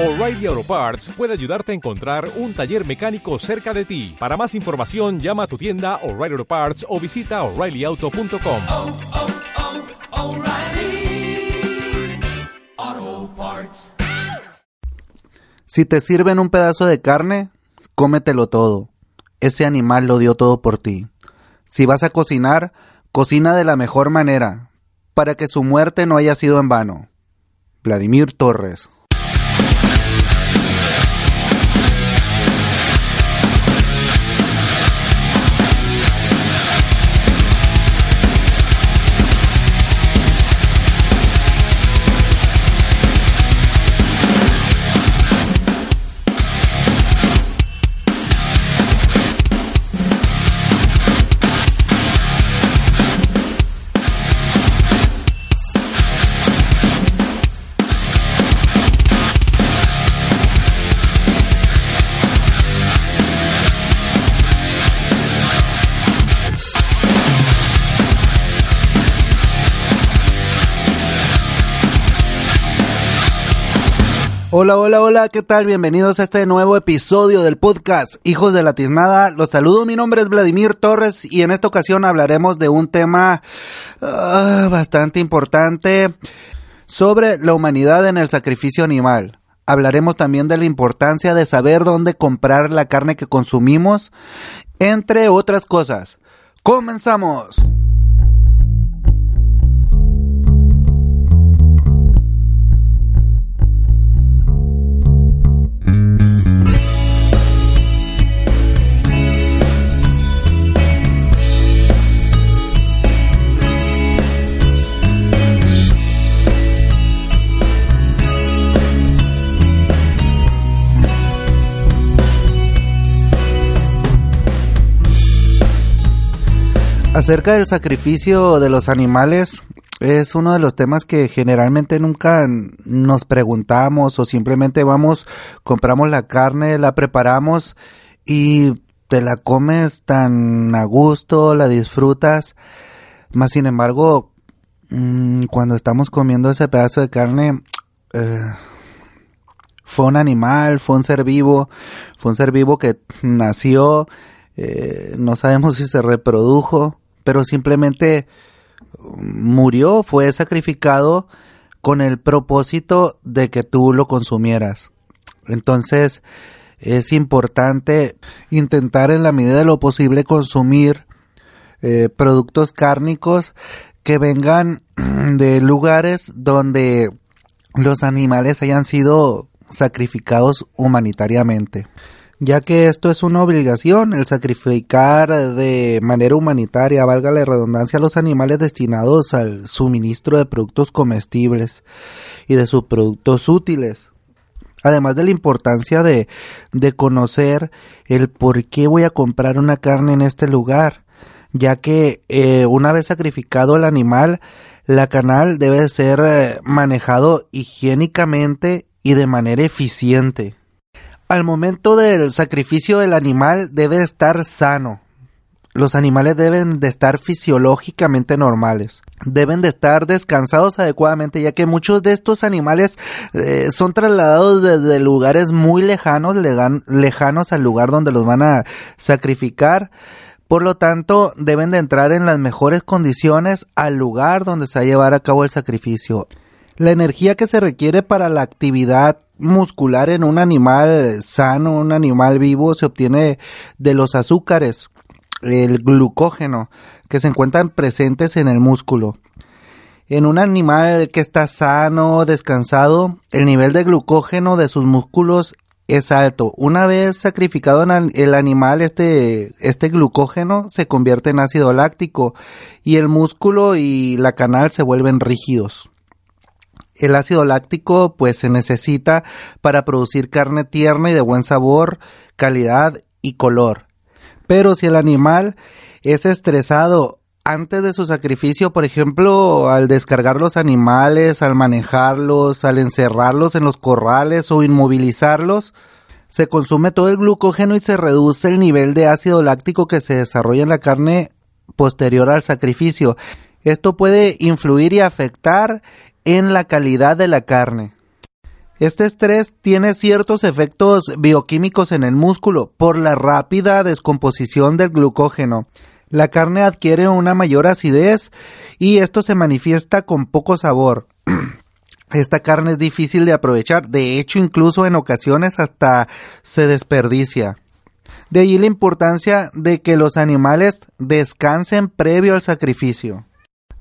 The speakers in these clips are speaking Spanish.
O'Reilly Auto Parts puede ayudarte a encontrar un taller mecánico cerca de ti. Para más información, llama a tu tienda O'Reilly Auto Parts o visita oreillyauto.com. oh, oh, Parts. Si te sirven un pedazo de carne, cómetelo todo. Ese animal lo dio todo por ti. Si vas a cocinar, cocina de la mejor manera, para que su muerte no haya sido en vano. Vladimir Torres. Hola, hola, hola, ¿qué tal? Bienvenidos a este nuevo episodio del podcast Hijos de la Tiznada. Los saludo, mi nombre es Vladimir Torres y en esta ocasión hablaremos de un tema ah, bastante importante sobre la humanidad en el sacrificio animal. Hablaremos también de la importancia de saber dónde comprar la carne que consumimos, entre otras cosas. ¡Comenzamos! Acerca del sacrificio de los animales, es uno de los temas que generalmente nunca nos preguntamos o simplemente vamos, compramos la carne, la preparamos y te la comes tan a gusto, la disfrutas. Más sin embargo, mm, cuando estamos comiendo ese pedazo de carne, eh, fue un animal, fue un ser vivo, fue un ser vivo que nació, eh, no sabemos si se reprodujo, pero simplemente murió, fue sacrificado con el propósito de que tú lo consumieras. Entonces es importante intentar en la medida de lo posible consumir eh, productos cárnicos que vengan de lugares donde los animales hayan sido sacrificados humanitariamente ya que esto es una obligación, el sacrificar de manera humanitaria, valga la redundancia, a los animales destinados al suministro de productos comestibles y de sus productos útiles. Además de la importancia de, de conocer el por qué voy a comprar una carne en este lugar, ya que eh, una vez sacrificado el animal, la canal debe ser eh, manejado higiénicamente y de manera eficiente al momento del sacrificio del animal debe estar sano. Los animales deben de estar fisiológicamente normales. Deben de estar descansados adecuadamente, ya que muchos de estos animales eh, son trasladados desde lugares muy lejanos, lejanos al lugar donde los van a sacrificar. Por lo tanto, deben de entrar en las mejores condiciones al lugar donde se va a llevar a cabo el sacrificio. La energía que se requiere para la actividad muscular en un animal sano, un animal vivo, se obtiene de los azúcares, el glucógeno, que se encuentran presentes en el músculo. En un animal que está sano, descansado, el nivel de glucógeno de sus músculos es alto. Una vez sacrificado el animal, este, este glucógeno se convierte en ácido láctico y el músculo y la canal se vuelven rígidos. El ácido láctico pues se necesita para producir carne tierna y de buen sabor, calidad y color. Pero si el animal es estresado antes de su sacrificio, por ejemplo, al descargar los animales, al manejarlos, al encerrarlos en los corrales o inmovilizarlos, se consume todo el glucógeno y se reduce el nivel de ácido láctico que se desarrolla en la carne posterior al sacrificio. Esto puede influir y afectar en la calidad de la carne. Este estrés tiene ciertos efectos bioquímicos en el músculo por la rápida descomposición del glucógeno. La carne adquiere una mayor acidez y esto se manifiesta con poco sabor. Esta carne es difícil de aprovechar, de hecho incluso en ocasiones hasta se desperdicia. De allí la importancia de que los animales descansen previo al sacrificio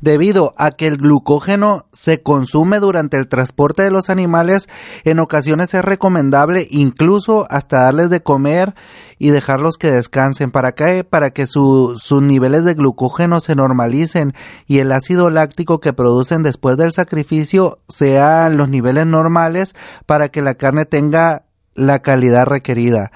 debido a que el glucógeno se consume durante el transporte de los animales, en ocasiones es recomendable incluso hasta darles de comer y dejarlos que descansen. ¿Para? Para que sus niveles de glucógeno se normalicen y el ácido láctico que producen después del sacrificio sean los niveles normales para que la carne tenga la calidad requerida.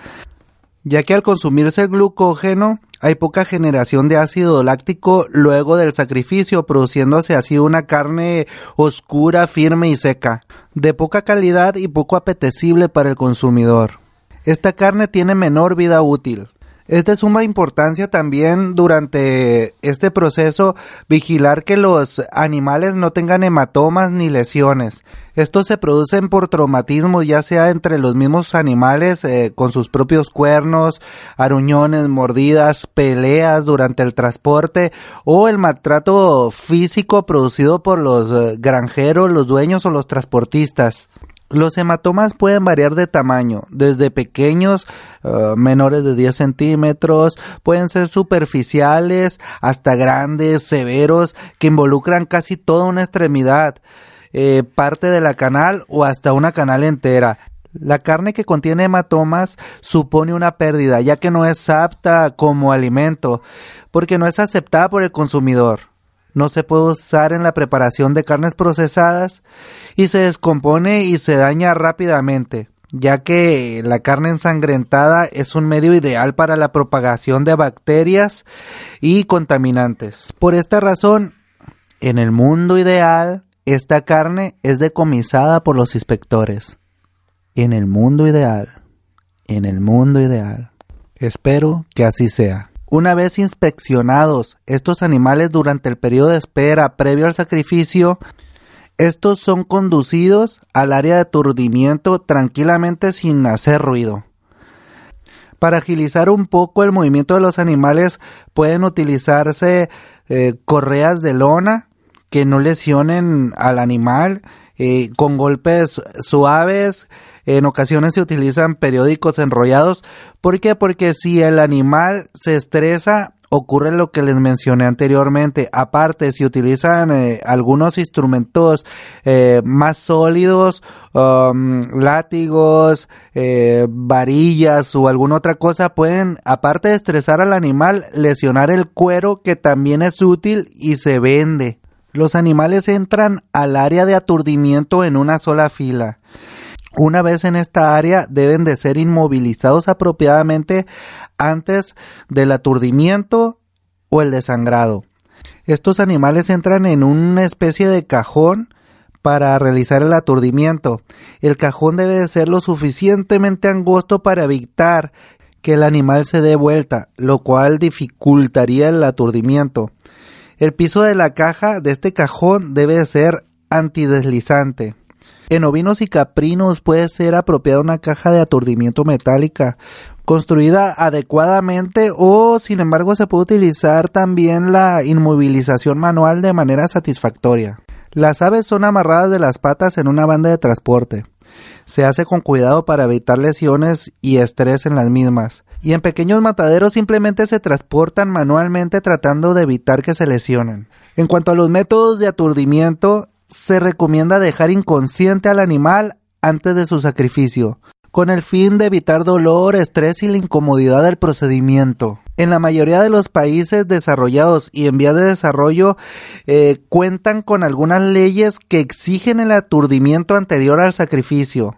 Ya que al consumirse el glucógeno, hay poca generación de ácido láctico luego del sacrificio, produciéndose así una carne oscura, firme y seca, de poca calidad y poco apetecible para el consumidor. Esta carne tiene menor vida útil. Es de suma importancia también durante este proceso vigilar que los animales no tengan hematomas ni lesiones. Estos se producen por traumatismo ya sea entre los mismos animales eh, con sus propios cuernos, aruñones, mordidas, peleas durante el transporte o el maltrato físico producido por los eh, granjeros, los dueños o los transportistas. Los hematomas pueden variar de tamaño, desde pequeños, uh, menores de 10 centímetros, pueden ser superficiales, hasta grandes, severos, que involucran casi toda una extremidad, eh, parte de la canal o hasta una canal entera. La carne que contiene hematomas supone una pérdida, ya que no es apta como alimento, porque no es aceptada por el consumidor no se puede usar en la preparación de carnes procesadas y se descompone y se daña rápidamente, ya que la carne ensangrentada es un medio ideal para la propagación de bacterias y contaminantes. Por esta razón, en el mundo ideal, esta carne es decomisada por los inspectores. En el mundo ideal, en el mundo ideal. Espero que así sea. Una vez inspeccionados estos animales durante el periodo de espera previo al sacrificio, estos son conducidos al área de aturdimiento tranquilamente sin hacer ruido. Para agilizar un poco el movimiento de los animales pueden utilizarse eh, correas de lona que no lesionen al animal eh, con golpes suaves en ocasiones se utilizan periódicos enrollados. ¿Por qué? Porque si el animal se estresa, ocurre lo que les mencioné anteriormente. Aparte, si utilizan eh, algunos instrumentos eh, más sólidos, um, látigos, eh, varillas o alguna otra cosa, pueden, aparte de estresar al animal, lesionar el cuero que también es útil y se vende. Los animales entran al área de aturdimiento en una sola fila. Una vez en esta área deben de ser inmovilizados apropiadamente antes del aturdimiento o el desangrado. Estos animales entran en una especie de cajón para realizar el aturdimiento. El cajón debe de ser lo suficientemente angosto para evitar que el animal se dé vuelta, lo cual dificultaría el aturdimiento. El piso de la caja de este cajón debe de ser antideslizante. En ovinos y caprinos puede ser apropiada una caja de aturdimiento metálica construida adecuadamente o sin embargo se puede utilizar también la inmovilización manual de manera satisfactoria. Las aves son amarradas de las patas en una banda de transporte. Se hace con cuidado para evitar lesiones y estrés en las mismas. Y en pequeños mataderos simplemente se transportan manualmente tratando de evitar que se lesionen. En cuanto a los métodos de aturdimiento, se recomienda dejar inconsciente al animal antes de su sacrificio, con el fin de evitar dolor, estrés y la incomodidad del procedimiento. En la mayoría de los países desarrollados y en vías de desarrollo eh, cuentan con algunas leyes que exigen el aturdimiento anterior al sacrificio,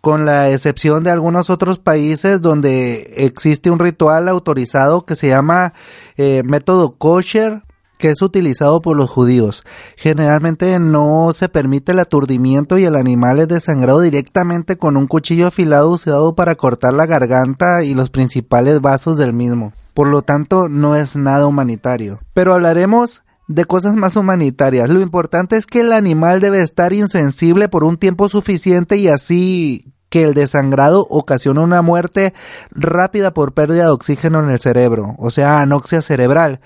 con la excepción de algunos otros países donde existe un ritual autorizado que se llama eh, método kosher que es utilizado por los judíos. Generalmente no se permite el aturdimiento y el animal es desangrado directamente con un cuchillo afilado usado para cortar la garganta y los principales vasos del mismo. Por lo tanto, no es nada humanitario. Pero hablaremos de cosas más humanitarias. Lo importante es que el animal debe estar insensible por un tiempo suficiente y así que el desangrado ocasiona una muerte rápida por pérdida de oxígeno en el cerebro, o sea, anoxia cerebral.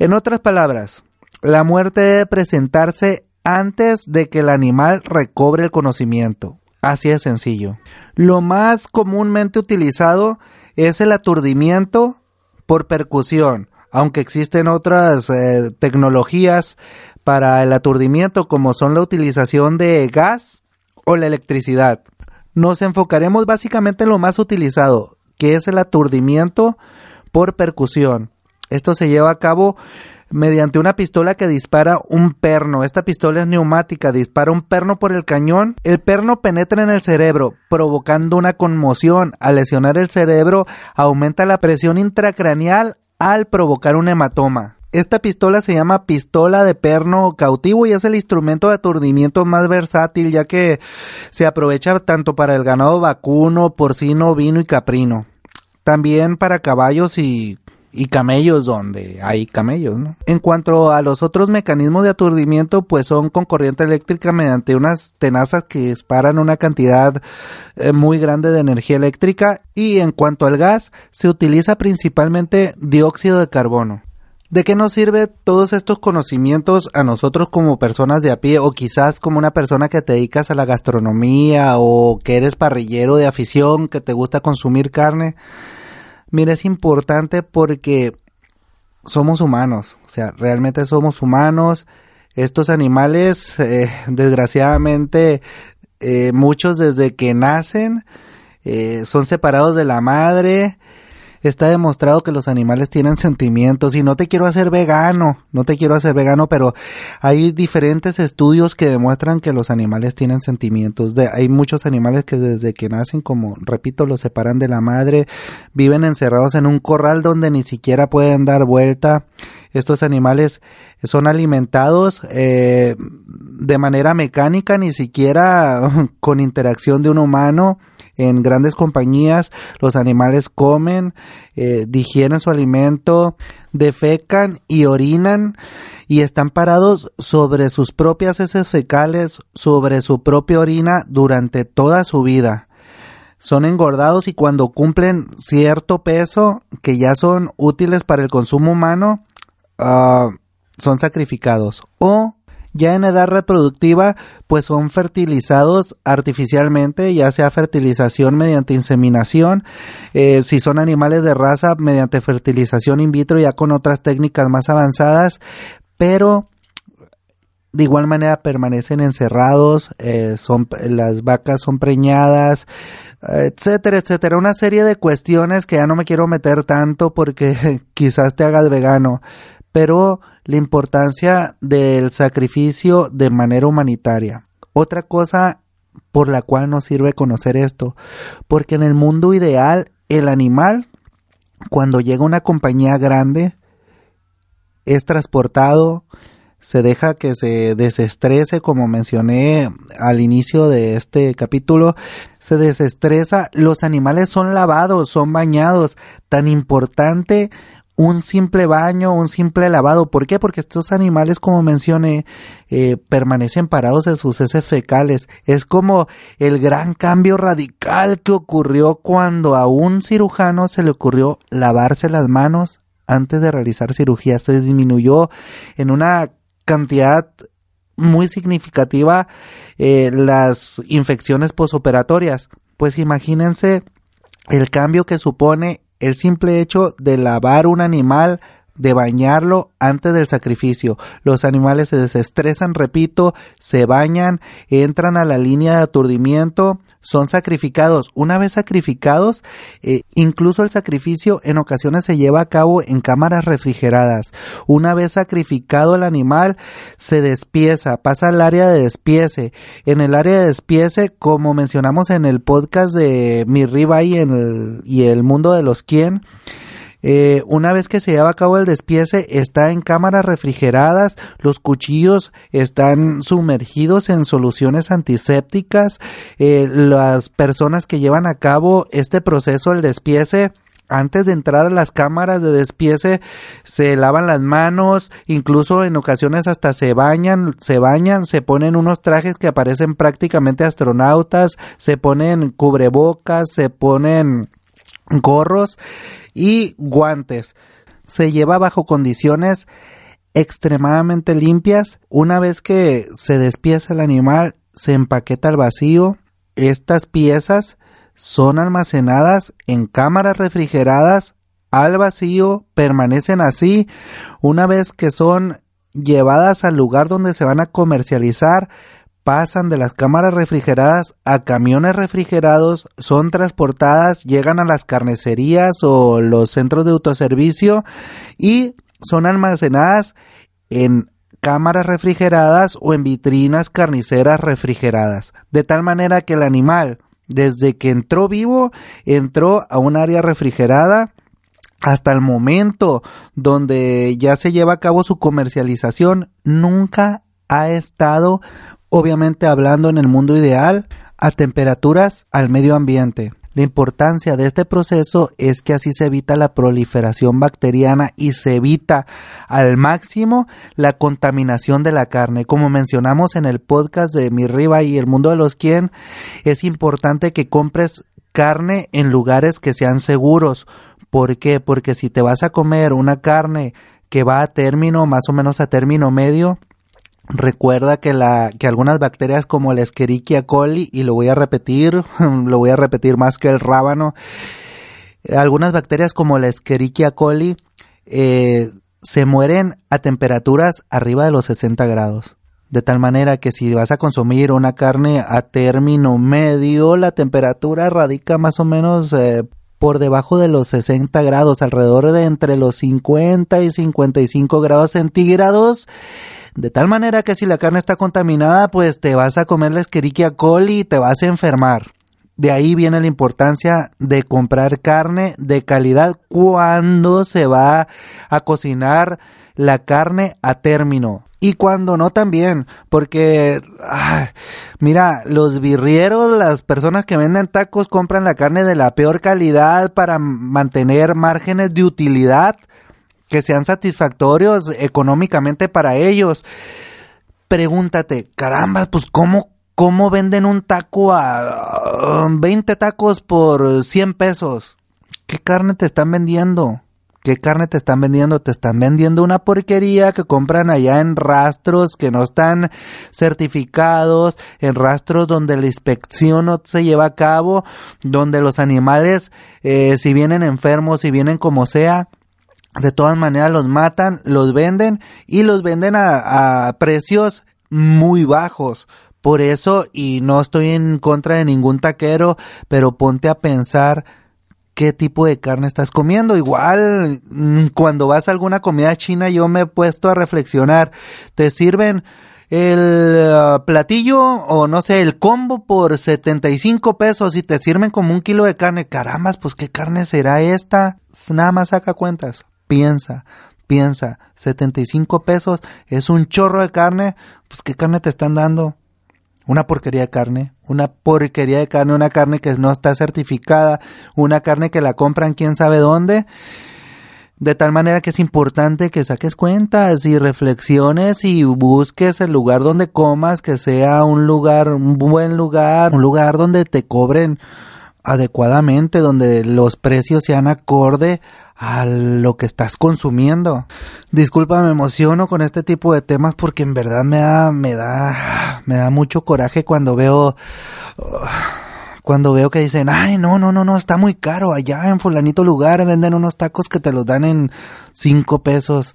En otras palabras, la muerte debe presentarse antes de que el animal recobre el conocimiento. Así de sencillo. Lo más comúnmente utilizado es el aturdimiento por percusión, aunque existen otras eh, tecnologías para el aturdimiento como son la utilización de gas o la electricidad. Nos enfocaremos básicamente en lo más utilizado, que es el aturdimiento por percusión. Esto se lleva a cabo mediante una pistola que dispara un perno. Esta pistola es neumática, dispara un perno por el cañón. El perno penetra en el cerebro, provocando una conmoción. Al lesionar el cerebro, aumenta la presión intracraneal al provocar un hematoma. Esta pistola se llama pistola de perno cautivo y es el instrumento de aturdimiento más versátil ya que se aprovecha tanto para el ganado vacuno, porcino, vino y caprino. También para caballos y y camellos donde hay camellos, ¿no? En cuanto a los otros mecanismos de aturdimiento, pues son con corriente eléctrica mediante unas tenazas que disparan una cantidad eh, muy grande de energía eléctrica y en cuanto al gas, se utiliza principalmente dióxido de carbono. ¿De qué nos sirve todos estos conocimientos a nosotros como personas de a pie o quizás como una persona que te dedicas a la gastronomía o que eres parrillero de afición, que te gusta consumir carne? Mira, es importante porque somos humanos, o sea, realmente somos humanos. Estos animales, eh, desgraciadamente, eh, muchos desde que nacen eh, son separados de la madre, está demostrado que los animales tienen sentimientos y no te quiero hacer vegano, no te quiero hacer vegano, pero hay diferentes estudios que demuestran que los animales tienen sentimientos. De, hay muchos animales que desde que nacen, como repito, los separan de la madre, viven encerrados en un corral donde ni siquiera pueden dar vuelta. Estos animales son alimentados eh, de manera mecánica, ni siquiera con interacción de un humano en grandes compañías, los animales comen, eh, digieren su alimento, defecan y orinan y están parados sobre sus propias heces fecales, sobre su propia orina durante toda su vida. Son engordados y cuando cumplen cierto peso que ya son útiles para el consumo humano, ah, son sacrificados o ya en edad reproductiva, pues son fertilizados artificialmente, ya sea fertilización mediante inseminación, eh, si son animales de raza, mediante fertilización in vitro, ya con otras técnicas más avanzadas, pero de igual manera permanecen encerrados, eh, son, las vacas son preñadas, etcétera, etcétera. Una serie de cuestiones que ya no me quiero meter tanto porque quizás te hagas vegano, pero la importancia del sacrificio de manera humanitaria. Otra cosa por la cual nos sirve conocer esto, porque en el mundo ideal el animal, cuando llega una compañía grande, es transportado, se deja que se desestrese, como mencioné al inicio de este capítulo, se desestresa, los animales son lavados, son bañados, tan importante un simple baño, un simple lavado. ¿Por qué? Porque estos animales, como mencioné, eh, permanecen parados en sus heces fecales. Es como el gran cambio radical que ocurrió cuando a un cirujano se le ocurrió lavarse las manos antes de realizar cirugía. Se disminuyó en una cantidad muy significativa eh, las infecciones posoperatorias. Pues imagínense el cambio que supone el simple hecho de lavar un animal de bañarlo antes del sacrificio. Los animales se desestresan, repito, se bañan, entran a la línea de aturdimiento, son sacrificados. Una vez sacrificados, eh, incluso el sacrificio en ocasiones se lleva a cabo en cámaras refrigeradas. Una vez sacrificado el animal, se despieza, pasa al área de despiece. En el área de despiece, como mencionamos en el podcast de Mi Riva y, el, y el mundo de los quién, eh, una vez que se lleva a cabo el despiece, está en cámaras refrigeradas, los cuchillos están sumergidos en soluciones antisépticas, eh, las personas que llevan a cabo este proceso, el despiece, antes de entrar a las cámaras de despiece se lavan las manos, incluso en ocasiones hasta se bañan, se bañan, se ponen unos trajes que aparecen prácticamente astronautas, se ponen cubrebocas, se ponen gorros y guantes. Se lleva bajo condiciones extremadamente limpias. Una vez que se despieza el animal, se empaqueta al vacío. Estas piezas son almacenadas en cámaras refrigeradas al vacío, permanecen así. Una vez que son llevadas al lugar donde se van a comercializar, pasan de las cámaras refrigeradas a camiones refrigerados, son transportadas, llegan a las carnicerías o los centros de autoservicio y son almacenadas en cámaras refrigeradas o en vitrinas carniceras refrigeradas, de tal manera que el animal, desde que entró vivo, entró a un área refrigerada hasta el momento donde ya se lleva a cabo su comercialización, nunca ha estado, obviamente hablando en el mundo ideal, a temperaturas al medio ambiente. La importancia de este proceso es que así se evita la proliferación bacteriana y se evita al máximo la contaminación de la carne. Como mencionamos en el podcast de Mi Riva y el mundo de los quien, es importante que compres carne en lugares que sean seguros. ¿Por qué? Porque si te vas a comer una carne que va a término, más o menos a término medio, Recuerda que, la, que algunas bacterias como la Escherichia coli, y lo voy a repetir, lo voy a repetir más que el rábano, algunas bacterias como la Escherichia coli eh, se mueren a temperaturas arriba de los 60 grados. De tal manera que si vas a consumir una carne a término medio, la temperatura radica más o menos eh, por debajo de los 60 grados, alrededor de entre los 50 y 55 grados centígrados de tal manera que si la carne está contaminada, pues te vas a comer la Escherichia coli y te vas a enfermar. De ahí viene la importancia de comprar carne de calidad cuando se va a cocinar la carne a término. Y cuando no también, porque, mira, los birrieros, las personas que venden tacos compran la carne de la peor calidad para mantener márgenes de utilidad que sean satisfactorios económicamente para ellos. Pregúntate, caramba, pues cómo, cómo venden un taco a 20 tacos por 100 pesos. ¿Qué carne te están vendiendo? ¿Qué carne te están vendiendo? Te están vendiendo una porquería que compran allá en rastros que no están certificados, en rastros donde la inspección no se lleva a cabo, donde los animales, eh, si vienen enfermos, si vienen como sea, de todas maneras los matan, los venden y los venden a, precios muy bajos. Por eso, y no estoy en contra de ningún taquero, pero ponte a pensar qué tipo de carne estás comiendo. Igual, mm, cuando vas a alguna comida china, yo me he puesto a reflexionar. Te sirven el uh, platillo o no sé, el combo por 75 pesos y te sirven como un kilo de carne. Carambas, pues qué carne será esta. Nada más saca cuentas piensa, piensa, 75 pesos es un chorro de carne, pues ¿qué carne te están dando? Una porquería de carne, una porquería de carne, una carne que no está certificada, una carne que la compran quién sabe dónde. De tal manera que es importante que saques cuentas y reflexiones y busques el lugar donde comas, que sea un lugar, un buen lugar, un lugar donde te cobren adecuadamente, donde los precios sean acorde a lo que estás consumiendo. Disculpa, me emociono con este tipo de temas porque en verdad me da, me da, me da mucho coraje cuando veo, cuando veo que dicen, ay, no, no, no, no, está muy caro. Allá en fulanito lugar venden unos tacos que te los dan en cinco pesos.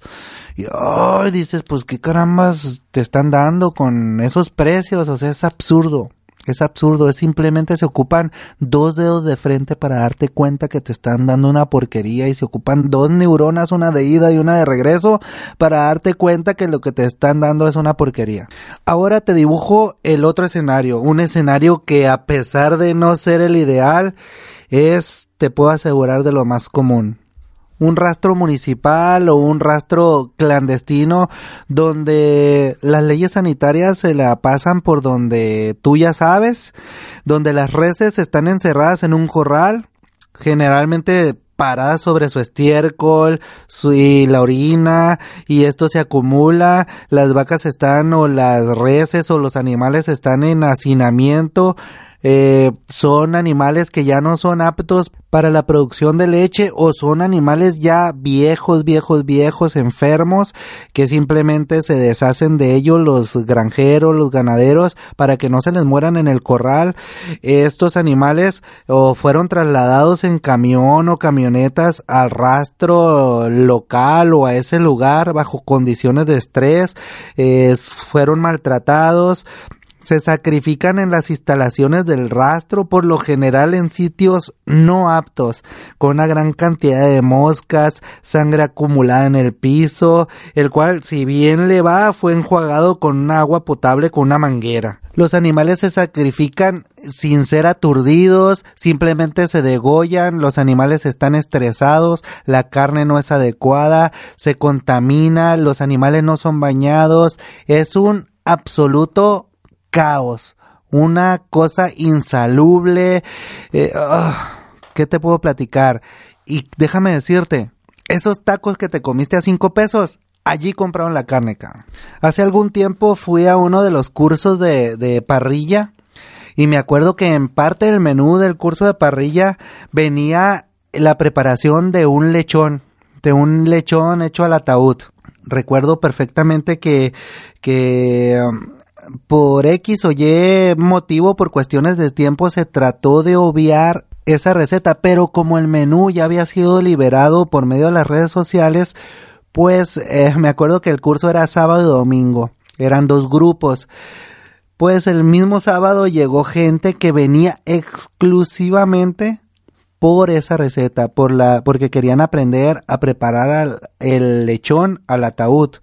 Y, ay, dices, pues qué carambas te están dando con esos precios. O sea, es absurdo. Es absurdo, es simplemente se ocupan dos dedos de frente para darte cuenta que te están dando una porquería y se ocupan dos neuronas, una de ida y una de regreso, para darte cuenta que lo que te están dando es una porquería. Ahora te dibujo el otro escenario, un escenario que a pesar de no ser el ideal, es, te puedo asegurar, de lo más común un rastro municipal o un rastro clandestino donde las leyes sanitarias se la pasan por donde tú ya sabes, donde las reses están encerradas en un corral, generalmente parada sobre su estiércol su, y la orina y esto se acumula, las vacas están o las reses o los animales están en hacinamiento, eh, son animales que ya no son aptos para la producción de leche o son animales ya viejos, viejos, viejos, enfermos que simplemente se deshacen de ellos los granjeros, los ganaderos para que no se les mueran en el corral. Estos animales o fueron trasladados en camión o camionetas al rastro local o a ese lugar bajo condiciones de estrés, fueron maltratados, se sacrifican en las instalaciones del rastro, por lo general en sitios no aptos, con una gran cantidad de moscas, sangre acumulada en el piso, el cual si bien le va fue enjuagado con un agua potable con una manguera. Los animales se sacrifican sin ser aturdidos, simplemente se degollan, los animales están estresados, la carne no es adecuada, se contamina, los animales no son bañados, es un absoluto caos, una cosa insalubre. Eh, ah, ¿Qué te puedo platicar? Y déjame decirte, esos tacos que te comiste a cinco pesos, allí compraron la carne, Hace algún tiempo fui a uno de los cursos de, parrilla y me acuerdo que en parte del menú del curso de parrilla venía la preparación de un lechón, de un lechón hecho al ataúd. Recuerdo perfectamente que, que um, por X o Y motivo, por cuestiones de tiempo, se trató de obviar esa receta, pero como el menú ya había sido liberado por medio de las redes sociales, pues eh, me acuerdo que el curso era sábado y domingo, eran dos grupos. Pues el mismo sábado llegó gente que venía exclusivamente por esa receta, por la, porque querían aprender a preparar el lechón al ataúd.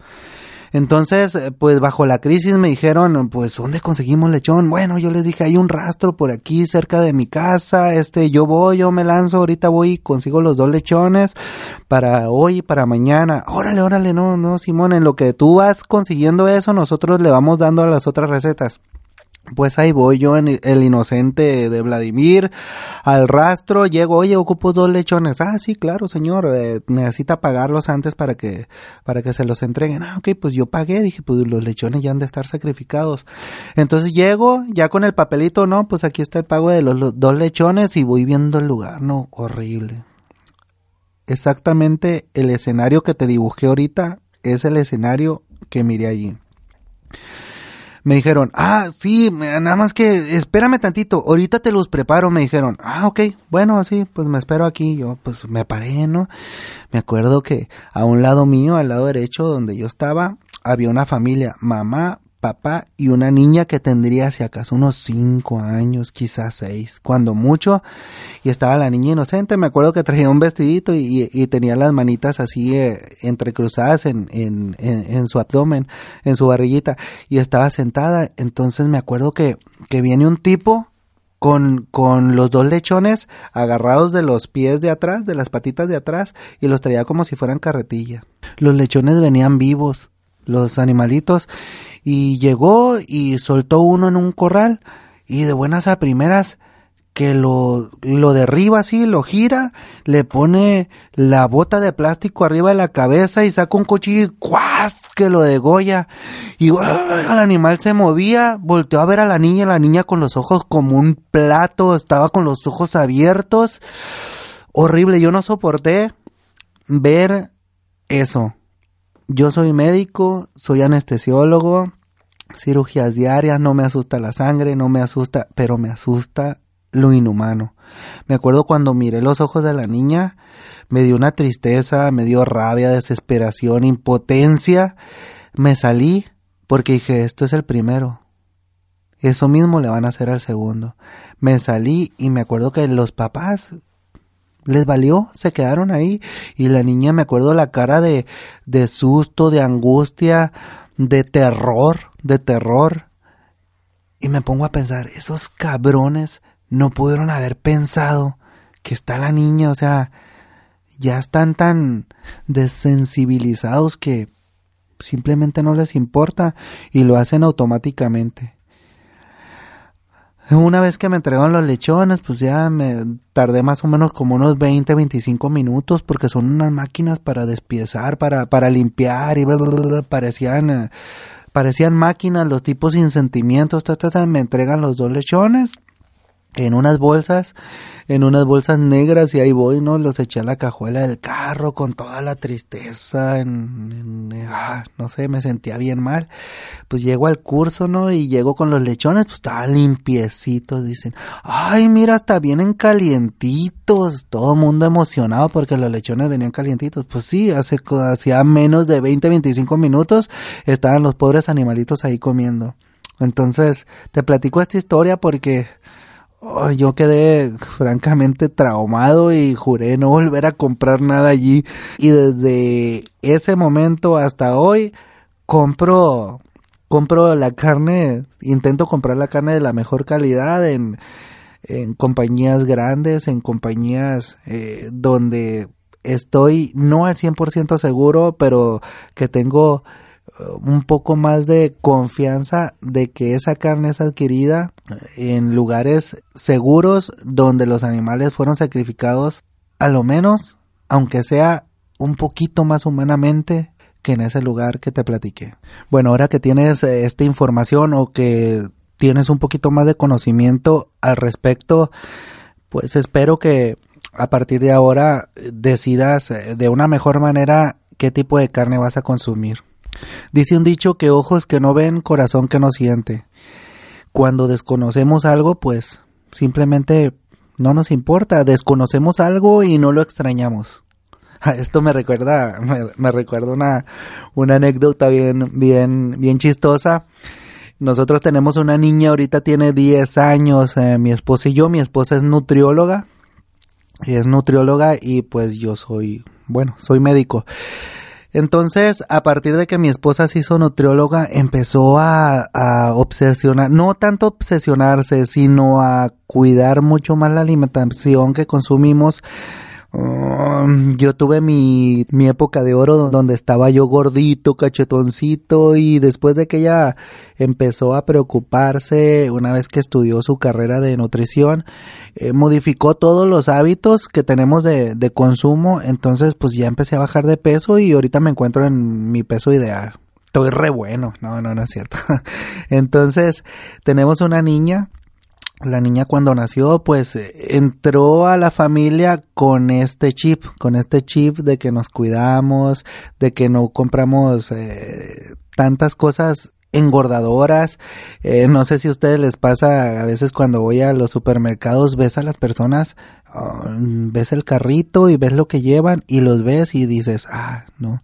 Entonces, eh, pues bajo la crisis me dijeron, pues, ¿dónde conseguimos lechón? Bueno, yo les dije, hay un rastro por aquí cerca de mi casa, este, yo voy, yo me lanzo, ahorita voy y consigo los dos lechones para hoy y para mañana. Órale, órale, no, no, Simón, en lo que tú vas consiguiendo eso, nosotros le vamos dando a las otras recetas. Pues ahí voy yo, en el inocente de Vladimir, al rastro, llego, oye, ocupo dos lechones. Ah, sí, claro, señor, eh, necesita pagarlos antes para que, para que se los entreguen. Ah, ok, pues yo pagué, dije, pues los lechones ya han de estar sacrificados. Entonces llego, ya con el papelito, no, pues aquí está el pago de los, los dos lechones y voy viendo el lugar, no, horrible. Exactamente el escenario que te dibujé ahorita es el escenario que miré allí me dijeron, ah, sí, nada más que espérame tantito, ahorita te los preparo, me dijeron, ah, ok, bueno, sí, pues me espero aquí, yo pues me paré, ¿no? Me acuerdo que a un lado mío, al lado derecho donde yo estaba, había una familia, mamá, papá y una niña que tendría si acaso unos cinco años, quizás seis, cuando mucho, y estaba la niña inocente, me acuerdo que traía un vestidito y, tenía las manitas así eh, entrecruzadas en, en, en, su abdomen, en su barriguita, y estaba sentada, entonces me acuerdo que, que viene un tipo con, con los dos lechones agarrados de los pies de atrás, de las patitas de atrás, y los traía como si fueran carretilla. Los lechones venían vivos, los animalitos, y llegó y soltó uno en un corral y de buenas a primeras que lo, lo derriba así, lo gira, le pone la bota de plástico arriba de la cabeza y saca un cuchillo y ¡cuas! que lo degolla. Y el animal se movía, volteó a ver a la niña, la niña con los ojos como un plato, estaba con los ojos abiertos. Horrible, yo no soporté ver eso. Yo soy médico, soy anestesiólogo, cirugías diarias, no me asusta la sangre, no me asusta, pero me asusta lo inhumano. Me acuerdo cuando miré los ojos de la niña, me dio una tristeza, me dio rabia, desesperación, impotencia. Me salí porque dije, esto es el primero. Eso mismo le van a hacer al segundo. Me salí y me acuerdo que los papás les valió, se quedaron ahí y la niña me acuerdo la cara de, de susto, de angustia, de terror, de terror. Y me pongo a pensar, esos cabrones no pudieron haber pensado que está la niña, o sea, ya están tan desensibilizados que simplemente no les importa y lo hacen automáticamente. Una vez que me entregaron los lechones, pues ya me tardé más o menos como unos 20, 25 minutos porque son unas máquinas para despiezar, para, para limpiar y parecían, eh, parecían máquinas, los tipos sin sentimientos, ta, ta, me entregan los dos lechones en unas bolsas, en unas bolsas negras y ahí voy, ¿no? Los eché a la cajuela del carro con toda la tristeza, en, en- ah, no sé, me sentía bien mal. Pues llego al curso, ¿no? Y llego con los lechones, pues estaban limpiecitos, dicen, ay, mira, hasta vienen calientitos, todo el mundo emocionado porque los lechones venían calientitos. Pues sí, hace, hacía menos de 20, 25 minutos estaban los pobres animalitos ahí comiendo. Entonces, te platico esta historia porque Oh, yo quedé francamente traumado y juré no volver a comprar nada allí. Y desde ese momento hasta hoy compro compro la carne, intento comprar la carne de la mejor calidad en, en compañías grandes, en compañías eh, donde estoy no al 100% seguro, pero que tengo un poco más de confianza de que esa carne es adquirida en lugares seguros donde los animales fueron sacrificados a lo menos, aunque sea un poquito más humanamente que en ese lugar que te platiqué. Bueno, ahora que tienes eh, esta información o que tienes un poquito más de conocimiento al respecto, pues espero que a partir de ahora eh, decidas eh, de una mejor manera qué tipo de carne vas a consumir. Dice un dicho que ojos que no ven, corazón que no siente. Cuando desconocemos algo, pues simplemente no nos importa, desconocemos algo y no lo extrañamos. Esto me recuerda, me, me recuerda una, una anécdota bien, bien, bien chistosa. Nosotros tenemos una niña, ahorita tiene 10 años, eh, mi esposa y yo, mi esposa es nutrióloga, es nutrióloga y pues yo soy, bueno, soy médico. Entonces, a partir de que mi esposa se hizo nutrióloga, empezó a, obsesionar, no tanto obsesionarse, sino a cuidar mucho más la alimentación que consumimos. Um, yo tuve mi, mi época de oro donde estaba yo gordito, cachetoncito y después de que ella empezó a preocuparse una vez que estudió su carrera de nutrición, eh, modificó todos los hábitos que tenemos de, de consumo, entonces pues ya empecé a bajar de peso y ahorita me encuentro en mi peso ideal. Estoy re bueno, no, no, no es cierto. Entonces, tenemos una niña la niña cuando nació pues entró a la familia con este chip, con este chip de que nos cuidamos, de que no compramos eh, tantas cosas engordadoras. Eh, no sé si a ustedes les pasa a veces cuando voy a los supermercados, ves a las personas, uh, ves el carrito y ves lo que llevan y los ves y dices, ah, no,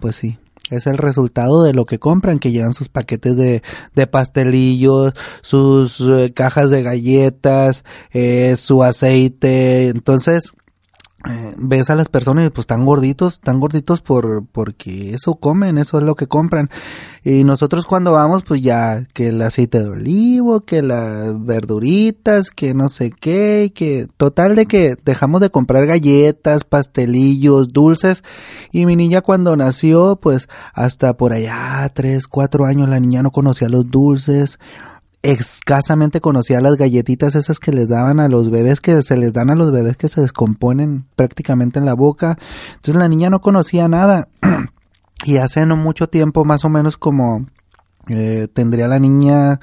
pues sí, es el resultado de lo que compran, que llevan sus paquetes de, de pastelillos, sus eh, cajas de galletas, eh, su aceite. Entonces, eh, ves a las personas y pues están gorditos, están gorditos por, porque eso comen, eso es lo que compran. Y nosotros cuando vamos, pues ya, que el aceite de olivo, que las verduritas, que no sé qué, que total de que dejamos de comprar galletas, pastelillos, dulces. Y mi niña cuando nació, pues hasta por allá, tres, cuatro años, la niña no conocía los dulces escasamente conocía las galletitas esas que les daban a los bebés que se les dan a los bebés que se descomponen prácticamente en la boca. Entonces la niña no conocía nada. y hace no mucho tiempo, más o menos como eh, tendría la niña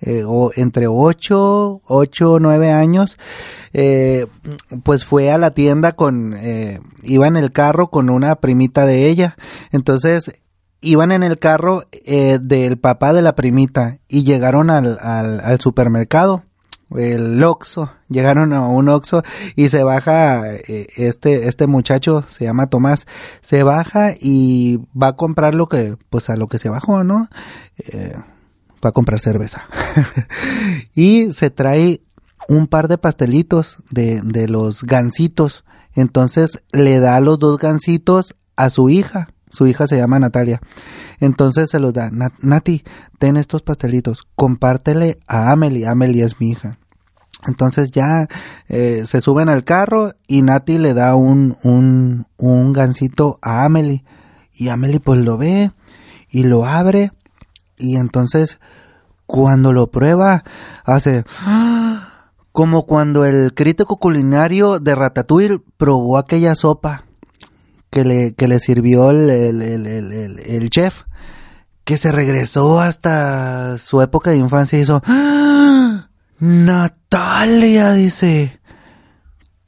eh, o entre 8, 8 o 9 años, eh, pues fue a la tienda con, eh, iba en el carro con una primita de ella. Entonces iban en el carro eh, del papá de la primita y llegaron al, al, supermercado, el Oxxo, llegaron a un Oxxo y se baja eh, este este muchacho se llama Tomás, se baja y va a comprar lo que pues a lo que se bajó, ¿no? Eh, va a comprar cerveza. y se trae un par de pastelitos de, de los gansitos. Entonces le da los dos gansitos a su hija. Su hija se llama Natalia. Entonces se los da. Nati, ten estos pastelitos. Compártele a Amelie. Amelie es mi hija. Entonces ya eh, se suben al carro y Nati le da un, un, un gansito a Amelie. Y Amelie pues lo ve y lo abre. Y entonces cuando lo prueba, hace como cuando el crítico culinario de Ratatouille probó aquella sopa que le, que le sirvió el, el, el, chef, que se regresó hasta su época de infancia y hizo, ¡Ah! Natalia, dice,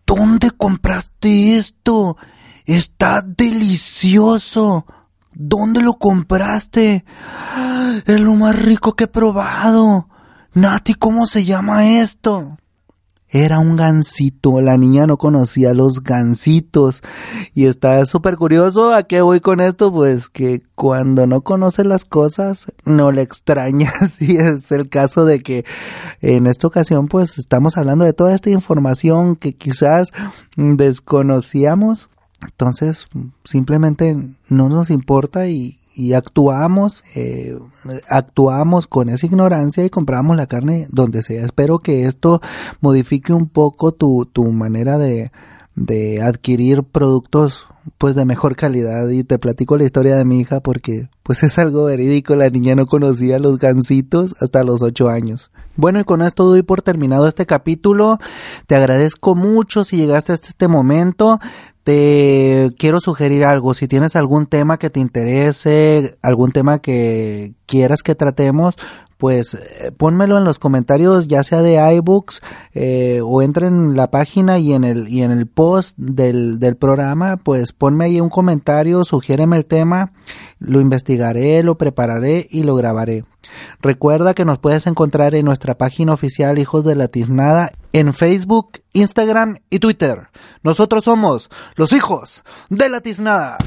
¿dónde compraste esto? Está delicioso. ¿Dónde lo compraste? Es lo más rico que he probado. Nati, ¿cómo se llama esto? Era un gansito, la niña no conocía los gansitos. Y está súper curioso a qué voy con esto, pues que cuando no conoces las cosas no le extrañas y es el caso de que en esta ocasión pues estamos hablando de toda esta información que quizás desconocíamos, entonces simplemente no nos importa y, y actuamos, eh, actuamos con esa ignorancia y compramos la carne donde sea. Espero que esto modifique un poco tu, tu manera de, de adquirir productos pues de mejor calidad y te platico la historia de mi hija porque pues es algo verídico, la niña no conocía los gansitos hasta los ocho años. Bueno, y con esto doy por terminado este capítulo. Te agradezco mucho si llegaste hasta este momento. Te quiero sugerir algo. Si tienes algún tema que te interese, algún tema que quieras que tratemos, pues eh, pónmelo en los comentarios, ya sea de iBooks eh, o entra en la página y en el y en el post del, del programa, pues ponme ahí un comentario, sugiéreme el tema, lo investigaré, lo prepararé y lo grabaré. Recuerda que nos puedes encontrar en nuestra página oficial Hijos de la Tiznada en Facebook, Instagram y Twitter. Nosotros somos los hijos de la Tiznada.